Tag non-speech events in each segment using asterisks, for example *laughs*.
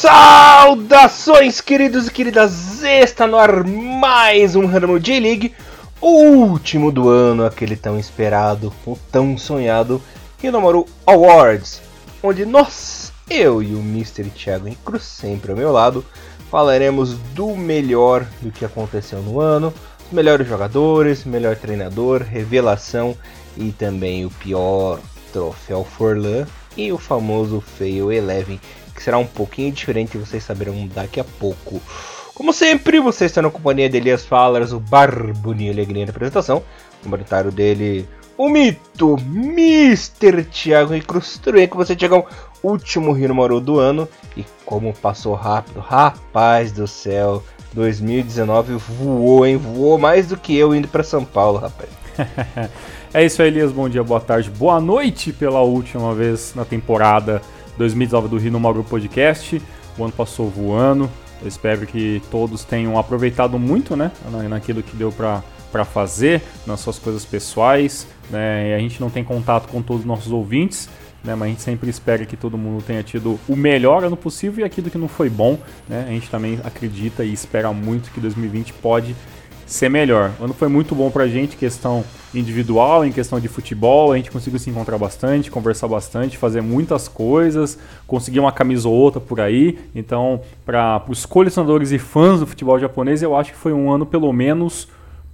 Saudações, queridos e queridas! Está no ar mais um Random J-League, o último do ano, aquele tão esperado, o tão sonhado Hinomaru Awards, onde nós, eu e o Mr. Thiago Cruz, sempre ao meu lado, falaremos do melhor do que aconteceu no ano, os melhores jogadores, melhor treinador, revelação e também o pior troféu Forlan e o famoso Fail Eleven que será um pouquinho diferente e vocês saberão daqui a pouco. Como sempre, você está na companhia de Elias Falas, o Barboninho Alegria na apresentação. O comentário dele, o mito, Mr. Thiago e Cruz. Tudo bem com você, Thiagão? Último Rio Maru do ano. E como passou rápido, rapaz do céu. 2019 voou, hein? Voou mais do que eu indo para São Paulo, rapaz. *laughs* é isso aí, Elias. Bom dia, boa tarde, boa noite pela última vez na temporada 2019 do Rino Mauro Podcast. O ano passou voando. Eu espero que todos tenham aproveitado muito, né? Naquilo que deu para fazer, nas suas coisas pessoais. Né? a gente não tem contato com todos os nossos ouvintes, né? Mas a gente sempre espera que todo mundo tenha tido o melhor ano possível e aquilo que não foi bom, né? A gente também acredita e espera muito que 2020 pode ser melhor. O ano foi muito bom pra gente, questão individual, em questão de futebol, a gente conseguiu se encontrar bastante, conversar bastante, fazer muitas coisas, conseguir uma camisa ou outra por aí. Então, para os colecionadores e fãs do futebol japonês, eu acho que foi um ano pelo menos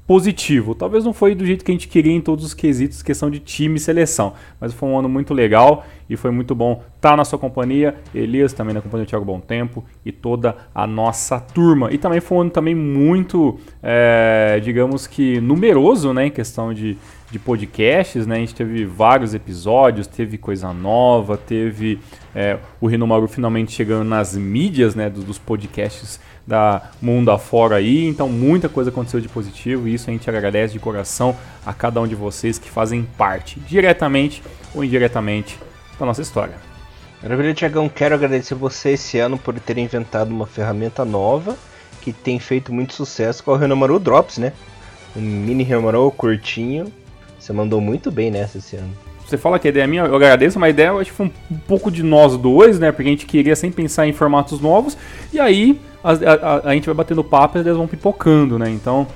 positivo. Talvez não foi do jeito que a gente queria em todos os quesitos, questão de time e seleção, mas foi um ano muito legal e foi muito bom estar na sua companhia, Elias também na companhia do Thiago Bom Tempo e toda a nossa turma. E também foi um ano também muito, é, digamos que numeroso, né, em questão de, de podcasts, né? A gente teve vários episódios, teve coisa nova, teve é, o Rinomaru finalmente chegando nas mídias, né, dos, dos podcasts da mundo afora aí. Então muita coisa aconteceu de positivo e isso a gente agradece de coração a cada um de vocês que fazem parte, diretamente ou indiretamente, da nossa história. Maravilha, Tiagão. Quero agradecer você esse ano por ter inventado uma ferramenta nova que tem feito muito sucesso com o Renomaru Drops, né? Um mini Renomaru curtinho. Você mandou muito bem nessa esse ano. Você fala que a ideia é minha, eu agradeço, mas a ideia eu acho que foi um pouco de nós dois, né? Porque a gente queria sempre pensar em formatos novos. E aí a, a, a gente vai batendo papo e eles vão pipocando, né? Então,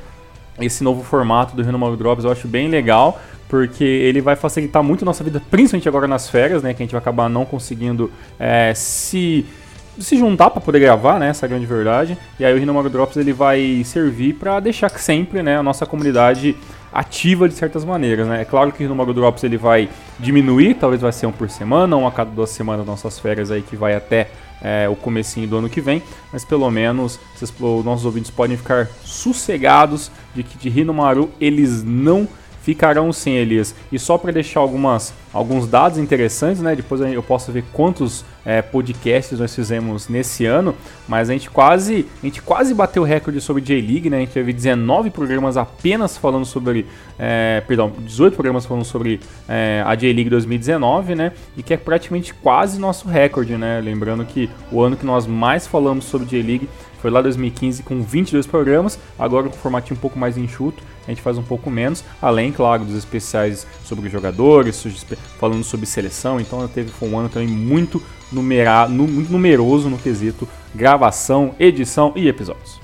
esse novo formato do Renomaru Drops eu acho bem legal, porque ele vai facilitar muito a nossa vida, principalmente agora nas férias, né? Que a gente vai acabar não conseguindo é, se se juntar para poder gravar, né? Essa grande verdade. E aí o Renomaru Drops ele vai servir para deixar sempre, né, a nossa comunidade ativa de certas maneiras, né? É claro que no Mago Drops ele vai diminuir, talvez vai ser um por semana, um a cada duas semanas nossas férias aí que vai até é, o comecinho do ano que vem, mas pelo menos vocês, os nossos ouvintes podem ficar sossegados de que de Rinomaru eles não ficarão sem Elias. E só para deixar algumas, alguns dados interessantes, né? Depois eu posso ver quantos é, podcasts nós fizemos nesse ano, mas a gente quase, a gente quase bateu o recorde sobre J-League, né? A gente teve 19 programas apenas falando sobre, é, perdão, 18 programas falando sobre é, a J-League 2019, né? E que é praticamente quase nosso recorde, né? Lembrando que o ano que nós mais falamos sobre J-League foi lá 2015 com 22 programas, agora com um formatinho um pouco mais enxuto, a gente faz um pouco menos, além, claro, dos especiais sobre jogadores, falando sobre seleção, então teve um ano também muito, numera, muito numeroso no quesito gravação, edição e episódios.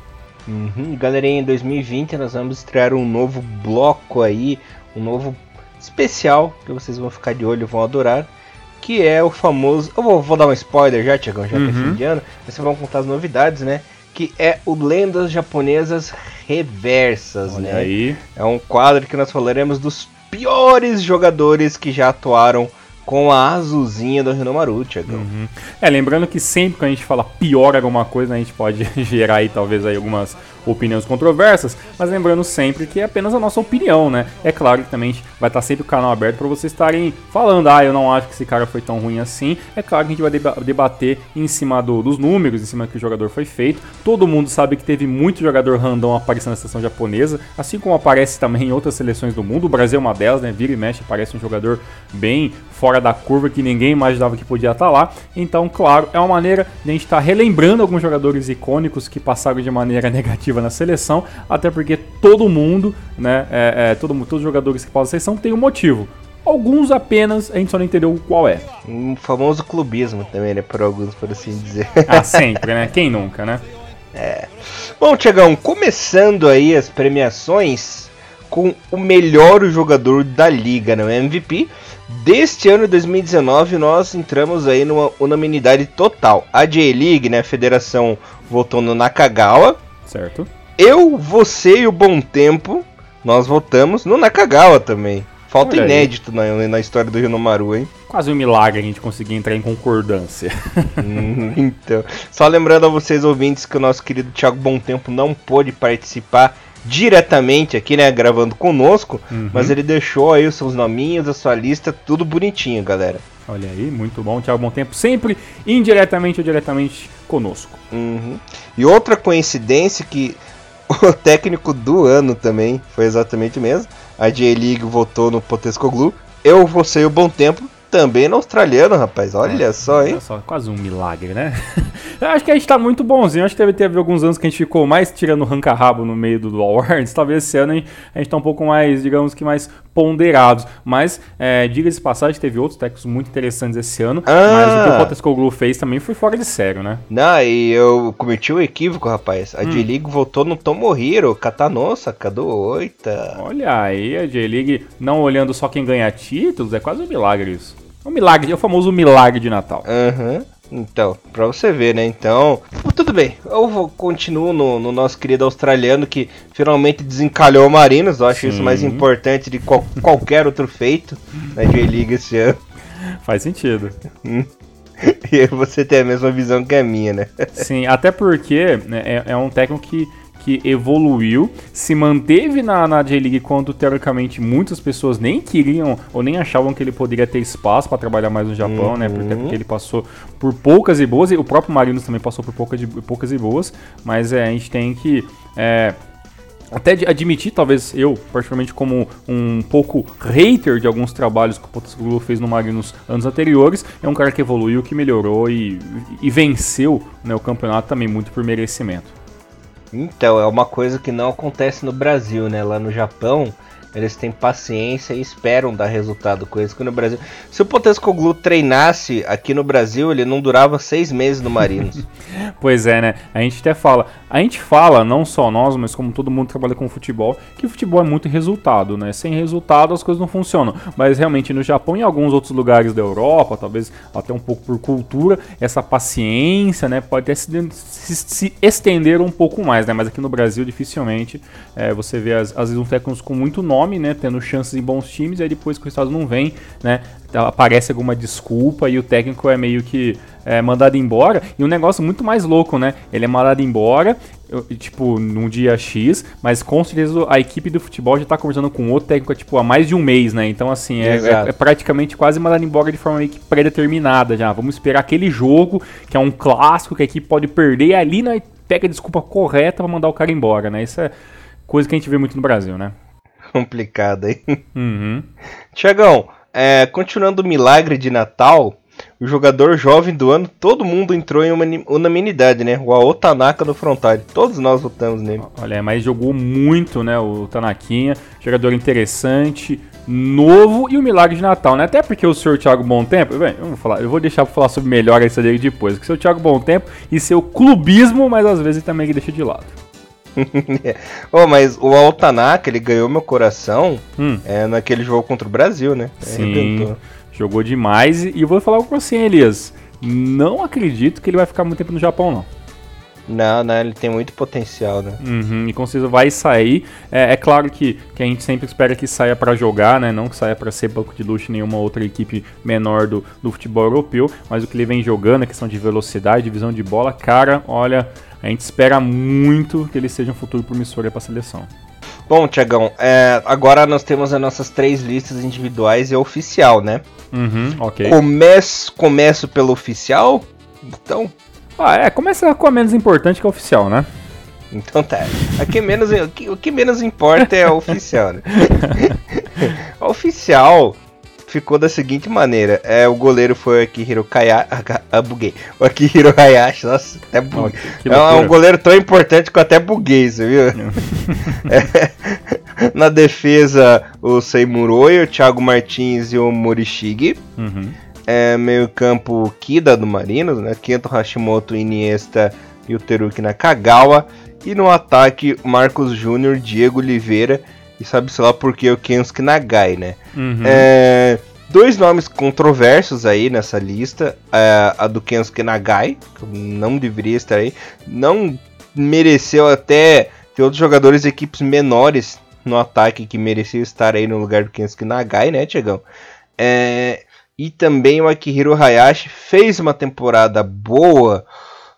Uhum. Galerinha, em 2020 nós vamos estrear um novo bloco aí, um novo especial que vocês vão ficar de olho, vão adorar que é o famoso. Eu vou, vou dar um spoiler já, Tiagão, já uhum. que é fim uhum. de ano. Vocês vão contar as novidades, né? Que é o Lendas Japonesas Reversas, Olha né? Aí. É um quadro que nós falaremos dos piores jogadores que já atuaram com a azulzinha do Renomaru. Uhum. É, lembrando que sempre que a gente fala pior alguma coisa, né, a gente pode *laughs* gerar aí talvez aí algumas opiniões controversas, mas lembrando sempre que é apenas a nossa opinião, né? É claro que também vai estar sempre o canal aberto para vocês estarem falando, ah, eu não acho que esse cara foi tão ruim assim. É claro que a gente vai debater em cima do, dos números, em cima do que o jogador foi feito. Todo mundo sabe que teve muito jogador random aparecendo na seleção japonesa, assim como aparece também em outras seleções do mundo. O Brasil é uma delas, né? Vira e mexe, aparece um jogador bem fora da curva que ninguém imaginava que podia estar lá. Então, claro, é uma maneira de a gente estar relembrando alguns jogadores icônicos que passaram de maneira *laughs* negativa na seleção, até porque todo mundo, né, é, é, todo, todos os jogadores que passam na seleção tem um motivo. Alguns apenas, a gente só não entendeu qual é. Um famoso clubismo também, né? Por alguns, por assim dizer. Ah, sempre, né? Quem nunca, né? *laughs* É. Bom, Tiagão, começando aí as premiações com o melhor jogador da liga, né? O MVP. Deste ano de 2019, nós entramos aí numa unanimidade total. A J-League, né? A federação votou no Nakagawa. Certo. Eu, você e o Bom Tempo, nós votamos no Nakagawa também. Falta Olha inédito na, na história do Rinomaru, hein? Quase um milagre a gente conseguir entrar em concordância. *laughs* Hum, então, só lembrando a vocês ouvintes que o nosso querido Thiago Bom Tempo não pôde participar diretamente aqui, né, gravando conosco, Uhum. mas ele deixou aí os seus nominhos, a sua lista, tudo bonitinho, galera. Olha aí, muito bom. Thiago Bom Tempo sempre indiretamente ou diretamente conosco. Uhum. E outra coincidência que *laughs* o técnico do ano também foi exatamente o mesmo. A J-League votou no Potescoglu. Eu, você e o Bom Tempo também no australiano, rapaz. Olha só, hein? Olha só, quase um milagre, né? *laughs* Eu acho que a gente tá muito bonzinho. Acho que teve, teve alguns anos que a gente ficou mais tirando ranca-rabo no meio do, do *laughs* Awards. Talvez esse ano a gente, a gente tá um pouco mais, digamos que mais ponderados. Mas, é, diga-se passagem, teve outros técnicos muito interessantes esse ano. Ah. Mas o que o Potescoglu fez também foi fora de sério, né? Não, e eu cometi um equívoco, rapaz. A J-League votou no Tomohiro Katanosa, Kado Oita. Olha aí, a J-League não olhando só quem ganha títulos, é quase um milagre isso. Um milagre, é o famoso milagre de Natal. Aham. Então, pra você ver, né? Então, tudo bem. Eu vou, continuo no, no nosso querido australiano que finalmente desencalhou o Marinos. Eu acho isso Sim. mais importante de qual- qualquer outro feito na J-League esse ano. Faz sentido. *laughs* E você tem a mesma visão que a minha, né? Sim, até porque né, é, é um técnico que, que evoluiu, se manteve na, na J-League quando teoricamente muitas pessoas nem queriam ou nem achavam que ele poderia ter espaço para trabalhar mais no Japão, né? Porque, porque ele passou por poucas e boas, e o próprio Marinos também passou por poucas, de- poucas e boas, mas é, a gente tem que. é, até de admitir, talvez eu, particularmente como um pouco hater de alguns trabalhos que o Potosglu fez no Magnus anos anteriores, é um cara que evoluiu, que melhorou e, e venceu né, o campeonato também muito por merecimento. Então, é uma coisa que não acontece no Brasil, né? Lá no Japão, eles têm paciência e esperam dar resultado. Coisa que no Brasil. Se o Potescoglu treinasse aqui no Brasil, ele não durava seis meses no Marinos. *laughs* Pois é, né? A gente até fala, a gente fala, não só nós, mas como todo mundo trabalha com futebol, que o futebol é muito resultado, né? Sem resultado as coisas não funcionam. Mas realmente no Japão e em alguns outros lugares da Europa, talvez até um pouco por cultura, essa paciência, né, pode até se, se- se estender um pouco mais, né? Mas aqui no Brasil dificilmente é, você vê às, às vezes um técnico com muito nome, né, tendo chances em bons times, e aí depois que o resultado não vem, né, aparece alguma desculpa e o técnico é meio que é, mandado embora. E um negócio muito mais louco, né? Ele é mandado embora, tipo, num dia X, mas com certeza a equipe do futebol já tá conversando com outro técnico, tipo, há mais de um mês, né? Então, assim, é, é- é praticamente quase mandado embora de forma meio que predeterminada já. Vamos esperar aquele jogo, que é um clássico, que a equipe pode perder, e ali pega a desculpa correta pra mandar o cara embora, né? Isso é coisa que a gente vê muito no Brasil, né? Complicado, hein? Uhum. Tiagão, é, continuando o milagre de Natal, o jogador jovem do ano, todo mundo entrou em uma unanimidade, né? O Aotanaka no frontal. Todos nós votamos nele. Olha, mas jogou muito, né, o Tanaquinha, jogador interessante, novo e o milagre de Natal, né? Até porque o senhor Thiago Bom Tempo, bem, eu vou falar, eu vou deixar pra falar sobre melhor essa dele depois, que o seu Thiago Bom Tempo e seu clubismo, mas às vezes também deixa de lado. *laughs* oh, mas o Altanaka, ele ganhou meu coração Hum. é, naquele jogo contra o Brasil, né? Sim, Arrebentou. jogou demais e eu vou falar com você, Elias. Não acredito que ele vai ficar muito tempo no Japão, não. Não, não, ele tem muito potencial, né? Uhum, e com certeza vai sair. É, é claro que, que a gente sempre espera que saia para jogar, né? Não que saia para ser banco de luxo em nenhuma outra equipe menor do, do futebol europeu. Mas o que ele vem jogando, a questão de velocidade, de visão de bola, cara, olha, a gente espera muito que ele seja um futuro promissor para a seleção. Bom, Tiagão, é, agora nós temos as nossas três listas individuais e a oficial, né? Uhum, ok. Começo, começo pelo oficial? Então, Ah, é, começa com a menos importante que a oficial, né? então tá. Aqui menos, o, que, o que menos importa é a oficial, né? *laughs* a oficial ficou da seguinte maneira: é, o goleiro foi o Akihiro Kaya, *laughs* ah, buguei. O Akihiro Hayashi, nossa, até buguei. que É um- é goleiro tão importante que eu até buguei, você viu? *laughs* É, Na defesa, o Seimuroya, o Thiago Martins e o Morishige. Uhum. É, meio campo, Kida do Marinos, né? Kento Hashimoto, Iniesta e o Teruki Nakagawa. E no ataque, Marcos Júnior, Diego Oliveira e sabe-se lá porque o Kensuke Nagai, né? Uhum. É, dois nomes controversos aí nessa lista. É, a do Kensuke Nagai, que não deveria estar aí. Não mereceu até ter outros jogadores de equipes menores no ataque que mereciam estar aí no lugar do Kensuke Nagai, né, Tiagão? É, e também o Akihiro Hayashi fez uma temporada boa,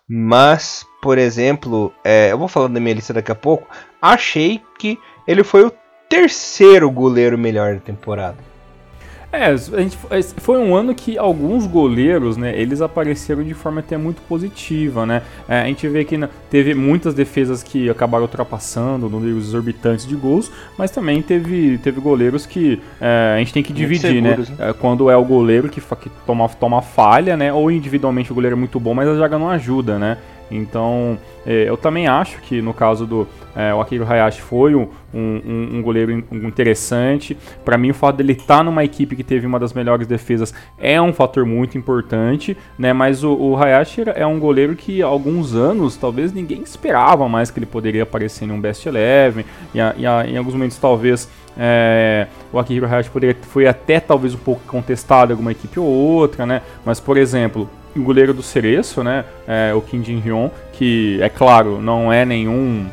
mas, por exemplo, é, eu vou falar da minha lista daqui a pouco. Achei que ele foi o terceiro goleiro melhor da temporada. É, a gente, foi um ano que alguns goleiros, né, eles apareceram de forma até muito positiva, né? É, a gente vê que teve muitas defesas que acabaram ultrapassando números exorbitantes de gols, mas também teve, teve goleiros que é, a gente tem que dividir, né? seguros, né? né? É, quando é o goleiro que, que toma, toma falha, né? Ou individualmente o goleiro é muito bom, mas a zaga não ajuda, né? Então, é, eu também acho que no caso do é, o Akiro Hayashi foi um, um, um goleiro interessante. Para mim, o fato dele estar tá numa equipe que teve uma das melhores defesas é um fator muito importante, né? Mas o, o Hayashi é um goleiro que há alguns anos talvez ninguém esperava mais que ele poderia aparecer em um Best Eleven. E, a, e a, em alguns momentos, talvez é, o Akihiro Hayashi poderia, foi até talvez um pouco contestado em alguma equipe ou outra, né? Mas, por exemplo, o goleiro do Cereço, né? É, o Kim Jin-hyun, que, é claro, não é nenhum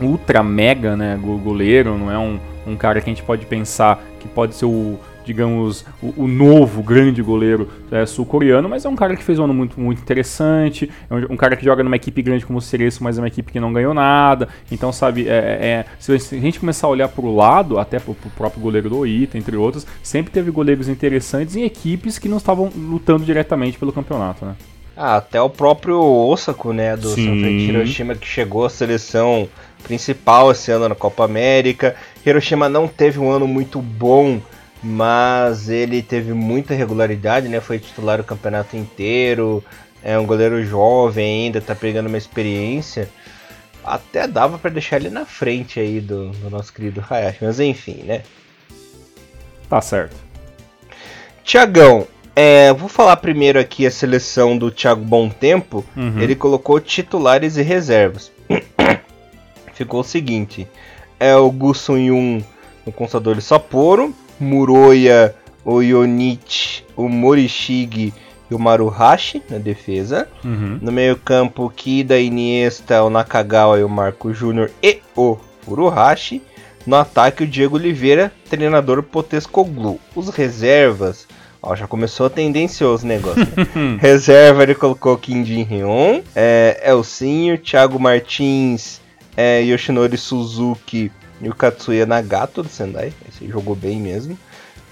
ultra mega né, goleiro, não é um, um cara que a gente pode pensar que pode ser o, digamos, o, o novo grande goleiro é, sul-coreano, mas é um cara que fez um ano muito, muito interessante, é um, um, cara que joga numa equipe grande como o Cereço, mas é uma equipe que não ganhou nada, então, sabe, é, é, se a gente começar a olhar para o lado, até para o próprio goleiro do Oita, entre outros, sempre teve goleiros interessantes em equipes que não estavam lutando diretamente pelo campeonato, né? Ah, até o próprio Osako, né, do Sanfrecce Hiroshima, que chegou à seleção principal esse ano na Copa América. Hiroshima não teve um ano muito bom, mas ele teve muita regularidade, né? Foi titular o campeonato inteiro. É um goleiro jovem ainda, tá pegando uma experiência. Até dava para deixar ele na frente aí do, do nosso querido Hayashi, mas enfim, né? Tá certo. Tiagão, é, vou falar primeiro aqui a seleção do Thiago Bom Tempo. Uhum. Ele colocou titulares e reservas. *coughs* ficou o seguinte: é o Gusun Yun no Constador de Sapporo, Muroya, o Yonichi, o Morishige e o Maruhashi na defesa. Uhum. No meio-campo, Kida, Iniesta, o Nakagawa e o Marco Júnior e o Furuhashi. No ataque, o Diego Oliveira, treinador Potescoglu. Os reservas, ó, já começou a tendencioso o negócio. Né? *laughs* Reserva, ele colocou Kim Jin-hyun, é, Elcinho, Thiago Martins, é, Yoshinori Suzuki e o Katsuya Nagato do Sendai. Esse jogou bem mesmo.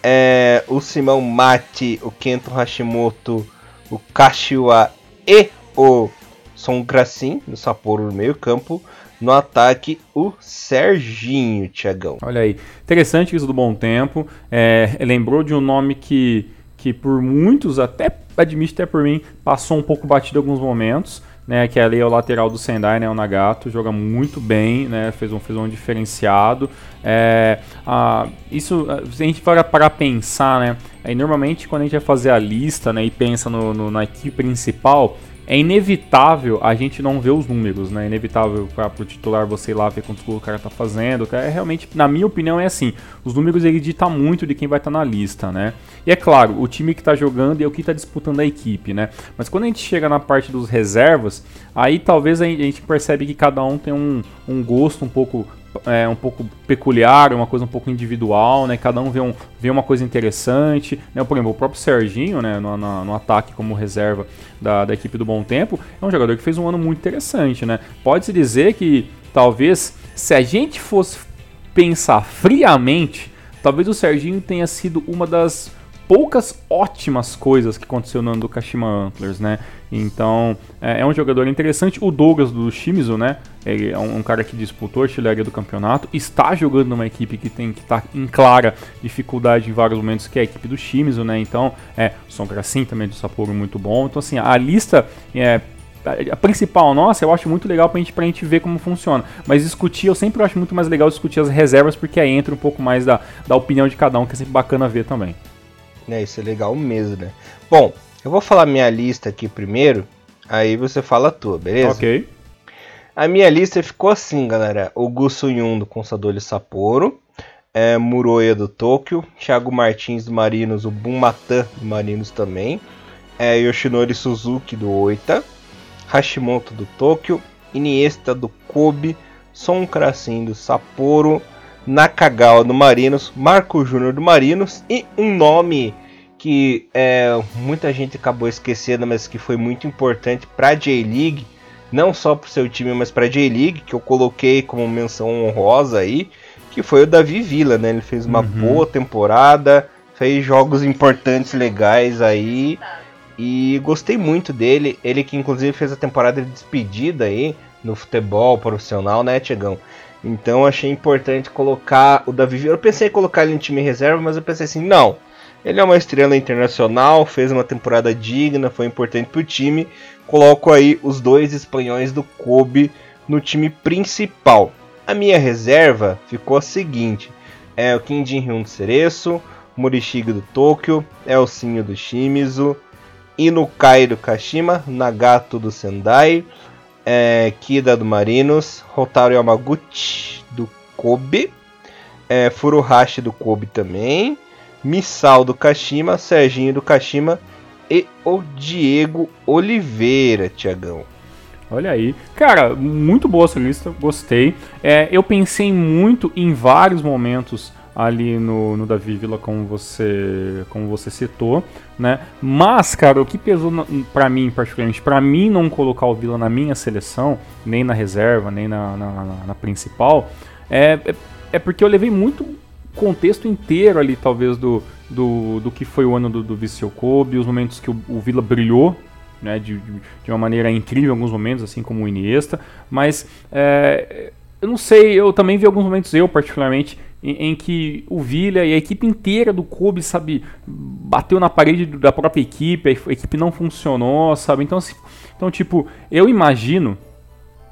É, o Simão Mati, o Kento Hashimoto, o Kashiwa e o Son Gracin no Sapporo no meio campo. No ataque, o Serginho, Tiagão. Olha aí, interessante isso do bom tempo. É, lembrou de um nome que, que por muitos, até admite até por mim, passou um pouco batido em alguns momentos né, que ali é o lateral do Sendai, né, o Nagato, joga muito bem, né, fez um, fez um diferenciado. É, a, isso, se a gente para para pensar, né, aí normalmente quando a gente vai fazer a lista, né, e pensa no, no na equipe principal, é inevitável a gente não ver os números, né? É inevitável para o titular você ir lá ver quantos gols o cara tá fazendo. É realmente, na minha opinião, é assim. Os números ele dita muito de quem vai estar tá na lista, né? E é claro, o time que está jogando é o que está disputando a equipe, né? Mas quando a gente chega na parte dos reservas, aí talvez a gente percebe que cada um tem um, um gosto um pouco é, um pouco peculiar, uma coisa um pouco individual, né? Cada um vê, um, vê uma coisa interessante. Né? Por exemplo, o próprio Serginho, né? No, no, no, ataque como reserva da, da equipe do Bom Tempo, é um jogador que fez um ano muito interessante, né? Pode-se dizer que talvez, se a gente fosse pensar friamente, talvez o Serginho tenha sido uma das poucas ótimas coisas que aconteceu no ano do Kashima Antlers, né? Então, é, é, um jogador interessante. O Douglas do Shimizu, né? Ele é um, um cara que disputou a artilharia do campeonato, está jogando numa equipe que tem que estar tá em clara dificuldade em vários momentos, que é a equipe do Shimizu, né? Então, é, o Son Gracin também é do Sapporo muito bom. Então, assim, a lista é, a principal nossa, eu acho muito legal pra gente, pra gente ver como funciona. Mas discutir, eu sempre acho muito mais legal discutir as reservas, porque aí entra um pouco mais da, da opinião de cada um, que é sempre bacana ver também. É, isso é legal mesmo, né? Bom, eu vou falar minha lista aqui primeiro, aí você fala a tua, beleza? Ok. A minha lista ficou assim, galera. O Gusuyun do Consadole Sapporo, é, Muroya do Tóquio, Thiago Martins do Marinos, o Bumatan do Marinos também, é, Yoshinori Suzuki do Oita, Hashimoto do Tóquio, Iniesta do Kobe, Son Krasin do Sapporo, Nakagawa do Marinos, Marco Júnior do Marinos e um nome que é, muita gente acabou esquecendo, mas que foi muito importante para a J-League, não só para o seu time, mas para a J-League, que eu coloquei como menção honrosa aí, que foi o Davi Villa, né? Ele fez uma uhum. boa temporada, fez jogos importantes, legais aí, e gostei muito dele. Ele que inclusive fez a temporada de despedida aí no futebol profissional, né, Tiagão? Então achei importante colocar o Davi Villa. Eu pensei em colocar ele em time reserva, mas eu pensei assim, não ele é uma estrela internacional, fez uma temporada digna, foi importante para o time. Coloco aí os dois espanhóis do Kobe no time principal. A minha reserva ficou a seguinte: é o Kim Jin-hyun do Cereço, Morishige do Tóquio, Elcinho do Shimizu, Inukai do Kashima, Nagato do Sendai, é, Kida do Marinos, Hotaru Yamaguchi do Kobe, é, Furuhashi do Kobe também, Missal do Kashima, Serginho do Kashima e o Diego Oliveira, Tiagão. Olha aí. Cara, muito boa essa lista, gostei. É, eu pensei muito em vários momentos ali no, no Davi Villa, como você, como você citou, né? Mas, cara, o que pesou para mim, particularmente, para mim não colocar o Villa na minha seleção, nem na reserva, nem na, na, na, na principal, é, é, é porque eu levei muito contexto inteiro ali, talvez, do, do, do que foi o ano do, do Viseu Kobe, os momentos que o, o Vila brilhou, né, de, de, uma maneira incrível em alguns momentos, assim como o Iniesta, mas é, eu não sei, eu também vi alguns momentos, eu particularmente, em, que o Villa e a equipe inteira do Kobe, sabe, bateu na parede da própria equipe, a equipe não funcionou, sabe, então, assim, então tipo, eu imagino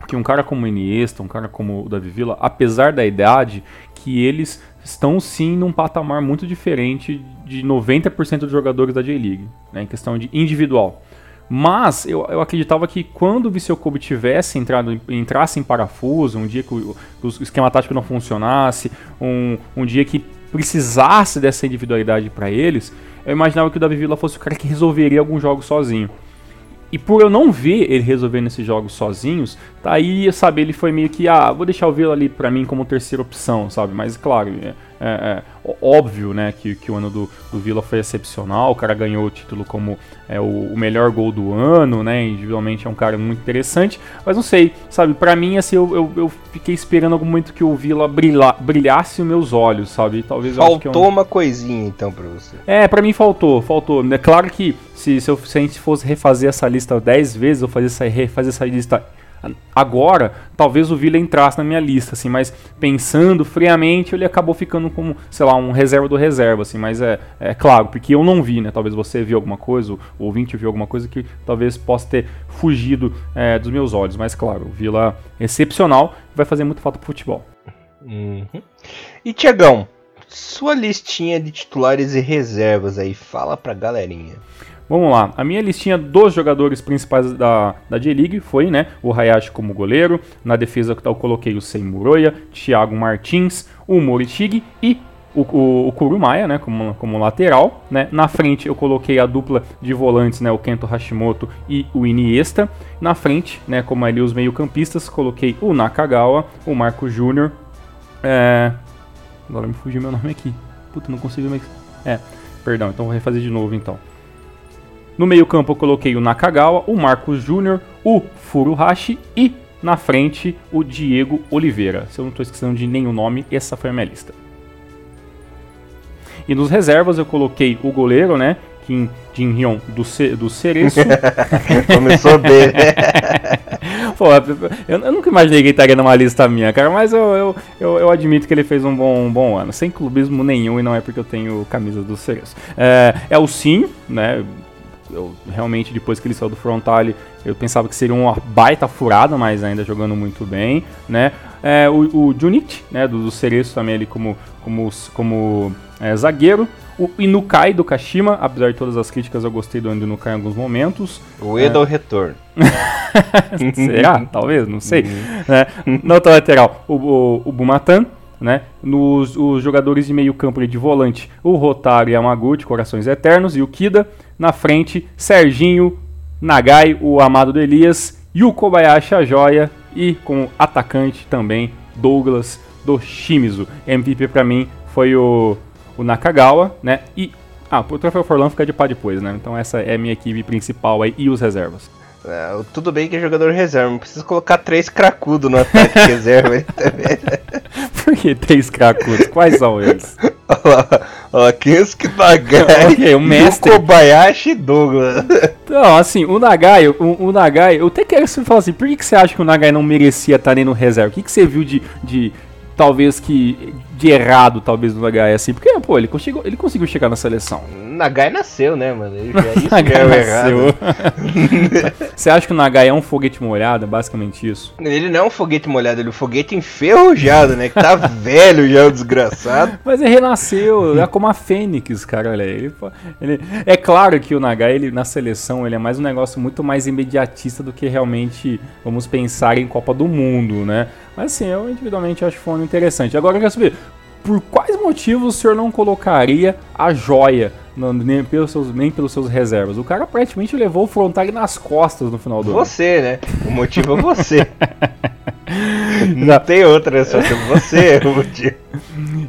que um cara como o Iniesta, um cara como o Davi Villa, apesar da idade, que eles estão sim num patamar muito diferente de 90% dos jogadores da J-League, né, em questão de individual. Mas eu, eu acreditava que quando o Viseu Kobe tivesse entrado, entrasse em parafuso, um dia que o, o esquema tático não funcionasse, um, um dia que precisasse dessa individualidade para eles, eu imaginava que o Davi Villa fosse o cara que resolveria alguns jogos sozinho. E por eu não ver ele resolvendo esses jogos sozinhos, tá aí, sabe, ele foi meio que, ah, vou deixar o Vila ali para mim como terceira opção, sabe? Mas claro, é, é, é óbvio, né, que, que o ano do, do Vila foi excepcional, o cara ganhou o título como é, o, o, melhor gol do ano, né, individualmente é um cara muito interessante, mas não sei, sabe, para mim, assim, eu, eu, eu, fiquei esperando algum momento que o Vila brilha, brilhasse os meus olhos, sabe? Talvez Faltou eu... uma coisinha, então, pra você. É, para mim faltou, faltou. É claro que se, se, eu, se a gente fosse refazer essa lista 10 vezes, ou fazer essa, refazer essa lista agora, talvez o Villa entrasse na minha lista, assim, mas pensando friamente, ele acabou ficando como, sei lá, um reserva do reserva, assim, mas é, é claro, porque eu não vi, né? Talvez você viu alguma coisa, o ouvinte viu alguma coisa que talvez possa ter fugido é, dos meus olhos, mas claro, o Villa é excepcional vai fazer muito falta pro futebol. Uhum. E Tiagão, sua listinha de titulares e reservas aí, fala pra galerinha. Vamos lá, a minha listinha dos jogadores principais da, da J-League foi, né, o Hayashi como goleiro, na defesa eu coloquei o Seimuroya, Thiago Martins, o Morishige e o, o, o Kurumaya, né, como, como lateral, né, na frente eu coloquei a dupla de volantes, né, o Kento Hashimoto e o Iniesta, na frente, né, como ali os meio campistas, coloquei o Nakagawa, o Marco Júnior, é... agora me fugiu meu nome aqui, puta, não consigo mais... É, perdão, então vou refazer de novo então. No meio-campo eu coloquei o Nakagawa, o Marcos Júnior, o Furuhashi e na frente o Diego Oliveira. Se eu não estou esquecendo de nenhum nome, essa foi a minha lista. E nos reservas eu coloquei o goleiro, né? Kim Jin-hyun do, Ce do Cereço. *laughs* Começou bem, né? *laughs* Pô, eu, eu, nunca imaginei que ele estaria numa lista minha, cara, mas eu, eu, eu, eu, admito que ele fez um bom, um bom ano. Sem clubismo nenhum e não é porque eu tenho camisa do Cereço. É, é o Sim, né? Eu realmente, depois que ele saiu do Frontale, eu pensava que seria uma baita furada, mas ainda jogando muito bem, né? É, o, o Junit, né, do, do Cereço também ali como, como, como é, zagueiro. O Inukai do Kashima, apesar de todas as críticas, eu gostei do Inukai em alguns momentos. O Edo é. retorno. *laughs* Será? Talvez, não sei. Uhum. Na outra lateral, o, o, o Bumatan, né? Nos os jogadores de meio campo de volante, o Rotaro Yamaguchi, Corações Eternos, e o Kida. Na frente, Serginho, Nagai, o amado do Elias, e o Kobayashi, a joia, e com atacante também, Douglas do Shimizu. MVP para mim foi o, o Nakagawa, né? E ah, o troféu Forlan fica de pá depois, né? Então essa é a minha equipe principal aí e os reservas. É, tudo bem que é jogador reserva, não precisa colocar três cracudos no ataque reserva também. *laughs* *laughs* Por que três cracudos? Quais são eles? Olha lá, Kensuke Nagai, *laughs* okay, o mestre. Kobayashi e Douglas. *laughs* Então, assim, o Nagai, o, o Nagai, eu até quero que você fale assim, por que, que você acha que o Nagai não merecia estar nem no reserva? O que, que você viu de, de talvez que de errado, talvez, no Nagai, assim, porque, pô, ele conseguiu, ele conseguiu chegar na seleção. Nagai nasceu, né, mano? Ele já, isso Nagai é nasceu. *laughs* Você acha que o Nagai é um foguete molhado? É basicamente isso? Ele não é um foguete molhado, ele é um foguete enferrujado, né? Que tá *laughs* velho já, o desgraçado. Mas ele renasceu, é como a Fênix, cara, olha ele, ele, É claro que o Nagai, ele, na seleção, ele é mais um negócio muito mais imediatista do que realmente vamos pensar em Copa do Mundo, né? Mas assim, eu individualmente acho que foi um interessante. Agora eu quero saber, por quais motivos o senhor não colocaria a joia não, nem, pelos seus, nem pelos seus reservas? O cara praticamente levou o Frontag nas costas no final do você, ano. Você, né? O motivo é você. *laughs* não tem outra, é só você é o motivo.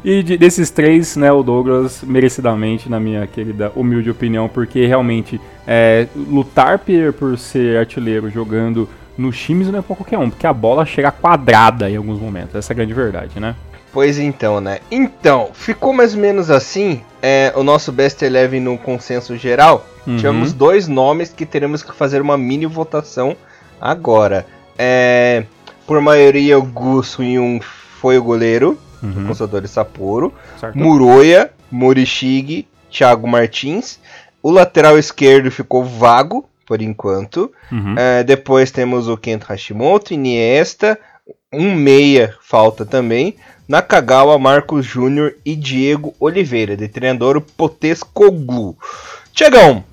E de, desses três, né, o Douglas, merecidamente, na minha querida humilde opinião, porque realmente é, lutar por, por ser artilheiro jogando no times não é pra qualquer um, porque a bola chega quadrada em alguns momentos. Essa é a grande verdade, né? Pois então, né? Então, ficou mais ou menos assim é, o nosso Best Eleven no consenso geral. Uhum. Tivemos dois nomes que teremos que fazer uma mini votação agora. É, por maioria, o Gu Sunyun foi o goleiro, uhum. do Consultor Sapporo. Certo. Muroya, Morishige, Thiago Martins. O lateral esquerdo ficou vago, por enquanto. Uhum. Uh, depois temos o Kento Hashimoto, Iniesta, um meia falta também. Nakagawa, Marcos Júnior e Diego Oliveira, de treinador Potescoglu. Tiagão,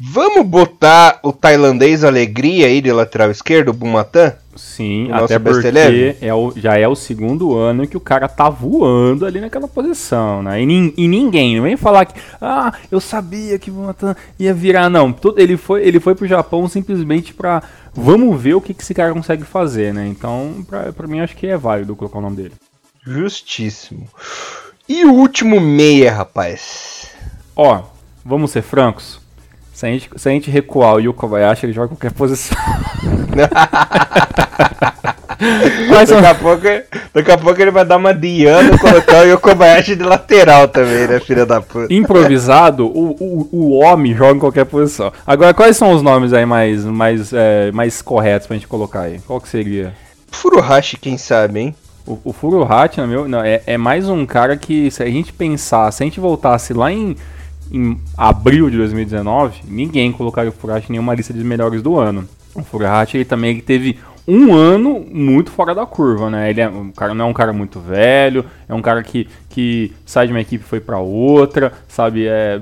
vamos botar o tailandês Alegria aí de lateral esquerdo, o Bumatan? Sim, até porque é o, já é o segundo ano que o cara tá voando ali naquela posição, né? E, e ninguém, não vem falar que, ah, eu sabia que o Matan ia virar, não. Tudo, ele, foi, ele foi pro Japão simplesmente pra, vamos ver o que, que esse cara consegue fazer, né? Então, pra, pra mim, acho que é válido colocar o nome dele. Justíssimo. E o último meia, rapaz? Ó, vamos ser francos. Se a gente, se a gente recuar o Yu Kobayashi, ele joga qualquer posição. *laughs* Mas, daqui, a pouco, daqui a pouco ele vai dar uma Diana colocar o Yokobayashi de lateral também, né, filha da puta? Improvisado, o, o, o homem joga em qualquer posição. Agora, quais são os nomes aí mais, mais, é, mais corretos pra gente colocar aí? Qual que seria? Furuhashi, quem sabe, hein? O, o Furuhashi, meu, não, é, é mais um cara que, se a gente pensar, se a gente voltasse lá em em abril de 2019, ninguém colocaria o Furuhashi em nenhuma lista de melhores do ano. O Furuhashi ele também teve um ano muito fora da curva, né? Ele é um cara, não é um cara muito velho, é um cara que, que sai de uma equipe foi para outra, sabe? É,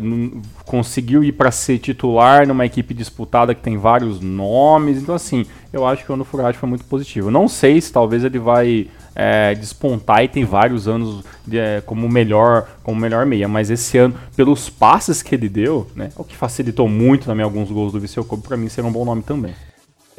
conseguiu ir para ser titular numa equipe disputada que tem vários nomes. Então, assim, eu acho que o ano Furuhashi foi muito positivo. Não sei se talvez ele vai é, despontar e tem vários anos de, é, como melhor como melhor meia, mas esse ano, pelos passes que ele deu, né, o que facilitou muito também alguns gols do Viseu Kobe, para mim seria um bom nome também.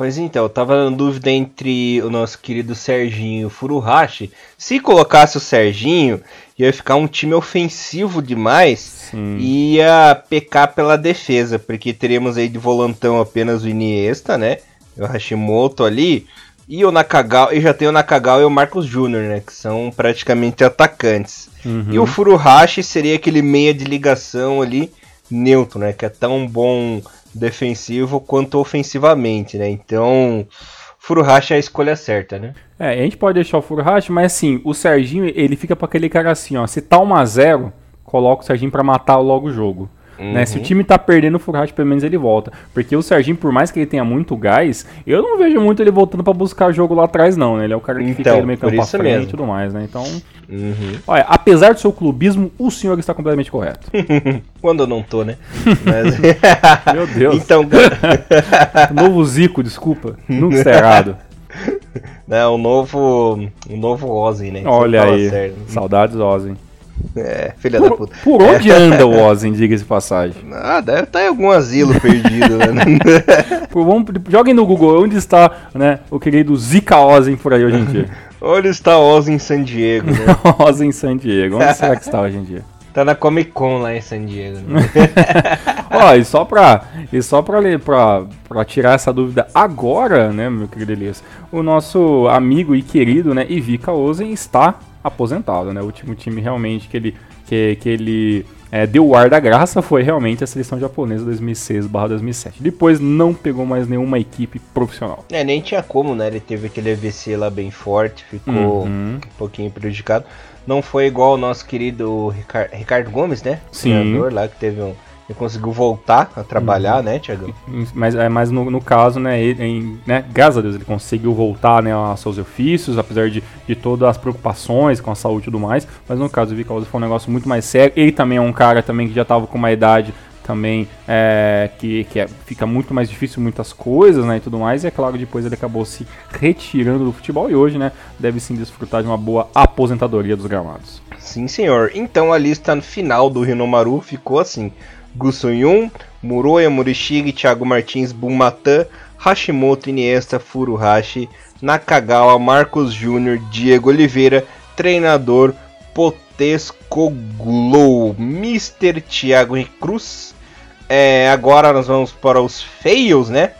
Pois então, eu tava na dúvida entre o nosso querido Serginho e o Furuhashi. Se colocasse o Serginho, ia ficar um time ofensivo demais e ia pecar pela defesa, porque teríamos aí de volantão apenas o Iniesta, né? O Hashimoto ali. E o Nakagawa, e já tem o Nakagawa e o Marcos Júnior, né? Que são praticamente atacantes. Uhum. E o Furuhashi seria aquele meia de ligação ali, neutro, né? Que é tão bom defensivo quanto ofensivamente, né? Então, Furuhashi é a escolha certa, né? É, a gente pode deixar o Furuhashi, mas assim, o Serginho, ele fica para aquele cara assim, ó, se tá 1 a 0, coloca o Serginho para matar logo o jogo. Uhum. Né? Se o uhum. time tá perdendo, o Furhat pelo menos ele volta. Porque o Serginho, por mais que ele tenha muito gás, eu não vejo muito ele voltando para buscar jogo lá atrás, não, né? Ele é o cara que então, fica no meio campo pra frente mesmo. e tudo mais, né? Então. Uhum. Olha, apesar do seu clubismo, o senhor está completamente correto. *laughs* Quando eu não tô, né? Mas... *laughs* Meu Deus. Então, *laughs* Novo Zico, desculpa. Nunca está errado. Não, o novo. O novo Ozzy, né? Olha aí. Sério. Saudades Ozzy. É, filha por, da puta. Por onde é. anda o Ozzy, diga-se passagem? Ah, deve estar tá em algum asilo perdido, né? *laughs* *laughs* por, vamos, joguem no Google onde está né, o querido Zika Ozzy por aí hoje em dia. *laughs* Onde está Ozzy em San Diego, né? Ozzy em San Diego. Onde será que está hoje em dia? Tá na Comic Con lá em San Diego. Né? Ó, e só pra, e só pra, pra, pra tirar essa dúvida agora, né, meu querido Elias, o nosso amigo e querido, né, Ivica Ozen está aposentado, né? O último time realmente que ele, que, que ele é, deu o ar da graça foi realmente a seleção japonesa 2006/2007. Depois não pegou mais nenhuma equipe profissional. É, nem tinha como, né? Ele teve aquele AVC lá bem forte, ficou uhum. um pouquinho prejudicado. Não foi igual o nosso querido Ricardo, Ricardo Gomes, né? Sim. Treinador lá que teve um ele conseguiu voltar a trabalhar, uhum. né, Tiagão? *laughs* Mas, é, mas no, no caso, né, ele, em, né, graças a Deus, ele conseguiu voltar né, aos seus ofícios, apesar de, de todas as preocupações com a saúde e tudo mais. Mas no caso do Vicausa foi um negócio muito mais sério. Ele também é um cara também que já estava com uma idade também é, que, que é, fica muito mais difícil muitas coisas, né, e tudo mais, e é claro, depois ele acabou se retirando do futebol e hoje, né, deve sim desfrutar de uma boa aposentadoria dos gramados. Sim, senhor. Então a lista final do Rinomaru ficou assim: Gusuyun, Muroya Murishige, Thiago Martins, Bumatan, Hashimoto, Iniesta, Furuhashi, Nakagawa, Marcos Júnior, Diego Oliveira, treinador Potescoglu, Mr. Thiago Cruz. É, agora nós vamos para os fails, né?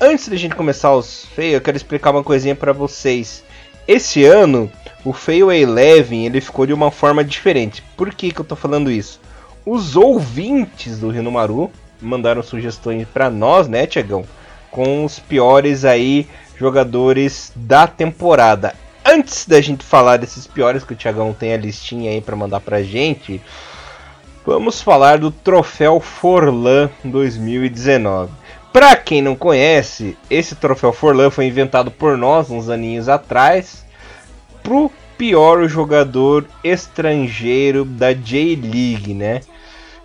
Antes da gente começar os fails, eu quero explicar uma coisinha para vocês. Esse ano, o Fail Eleven ele ficou de uma forma diferente. Por que, que eu tô falando isso? Os ouvintes do Rinomaru mandaram sugestões para nós, né, Tiagão? Com os piores aí jogadores da temporada. Antes da gente falar desses piores que o Tiagão tem a listinha aí para mandar pra gente, vamos falar do Troféu Forlan 2019. Para quem não conhece, esse Troféu Forlan foi inventado por nós uns aninhos atrás pro pior jogador estrangeiro da J-League, né?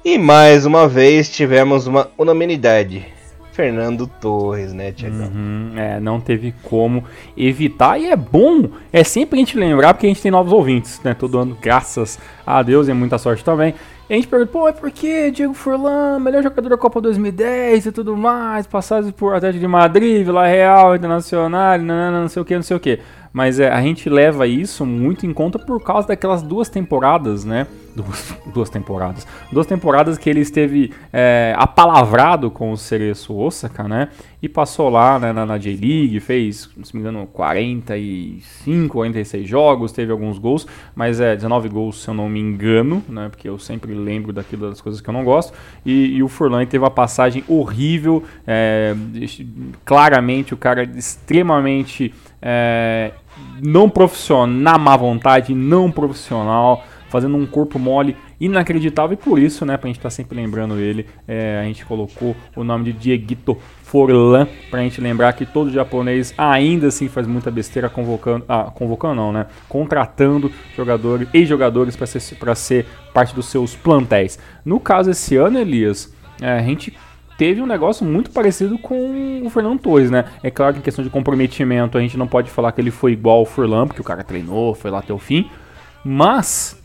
E mais uma vez tivemos uma unanimidade. Fernando Torres, né, Tiagão? Uhum, é, não teve como evitar. E é bom, é sempre a gente lembrar, porque a gente tem novos ouvintes, né? Todo ano, graças a Deus e muita sorte também. A gente pergunta, pô, é porque Diego Furlan, melhor jogador da Copa 2010 e tudo mais, passagem por Atlético de Madrid, Vila Real, Internacional, não, não, não sei o que, não sei o que. Mas é, a gente leva isso muito em conta por causa daquelas duas temporadas, né? Duas, *laughs* duas temporadas. Duas temporadas que ele esteve é, apalavrado com o Cereço Osaka, né? E passou lá né, na, na J-League, fez, se me engano, 45, 46 jogos, teve alguns gols, mas é 19 gols se eu não me engano, né? Porque eu sempre lembro daquilo das coisas que eu não gosto. E, e o Furlan teve uma passagem horrível, é, claramente o cara extremamente é, não profissional, na má vontade, não profissional, fazendo um corpo mole inacreditável e por isso, né, pra gente estar tá sempre lembrando ele, é, a gente colocou o nome de Dieguito Forlan, pra gente lembrar que todo japonês ainda assim faz muita besteira convocando, ah, convocando não, né, contratando jogadores e jogadores para ser, pra ser parte dos seus plantéis. No caso esse ano, Elias, é, a gente teve um negócio muito parecido com o Fernando Torres, né? É claro que em questão de comprometimento a gente não pode falar que ele foi igual ao Furlan, porque o cara treinou, foi lá até o fim. Mas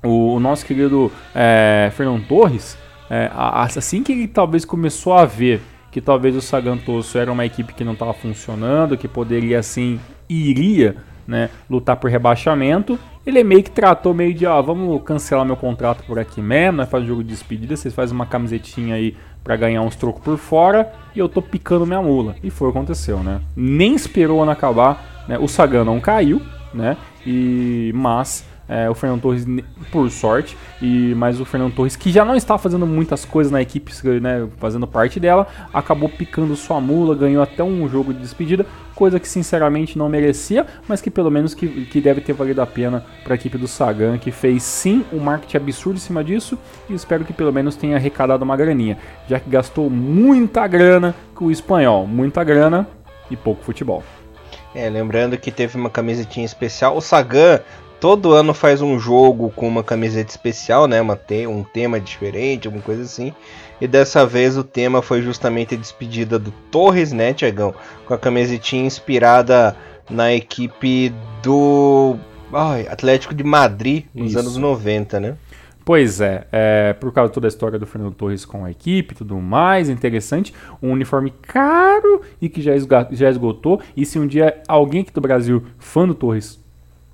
o, nosso querido é, Fernando Torres, é, assim que ele talvez começou a ver que talvez o Sagantoso era uma equipe que não estava funcionando, que poderia assim, iria né, lutar por rebaixamento, ele meio que tratou meio de, ó, vamos cancelar meu contrato por aqui mesmo, nós faz um jogo de despedida, vocês fazem uma camisetinha aí para ganhar uns trocos por fora e eu tô picando minha mula. E foi o que aconteceu, né? Nem esperou o ano acabar, né? O Sagan não caiu, né? E mas É, o Fernando Torres, por sorte, e mas o Fernando Torres, que já não está fazendo muitas coisas na equipe, né, fazendo parte dela, acabou picando sua mula, ganhou até um jogo de despedida, coisa que sinceramente não merecia, mas que pelo menos que, que deve ter valido a pena para a equipe do Sagan, que fez sim um marketing absurdo em cima disso, e espero que pelo menos tenha arrecadado uma graninha, já que gastou muita grana com o espanhol, muita grana e pouco futebol. É, lembrando que teve uma camisetinha especial. O Sagan todo ano faz um jogo com uma camiseta especial, né? Uma te um tema diferente, alguma coisa assim. E dessa vez o tema foi justamente a despedida do Torres, né, Tiagão? Com a camisetinha inspirada na equipe do ai, Atlético de Madrid nos Isso. anos 90, né? Pois é, é, por causa de toda a história do Fernando Torres com a equipe tudo mais, interessante. Um uniforme caro e que já, já esgotou. E se um dia alguém aqui do Brasil, fã do Torres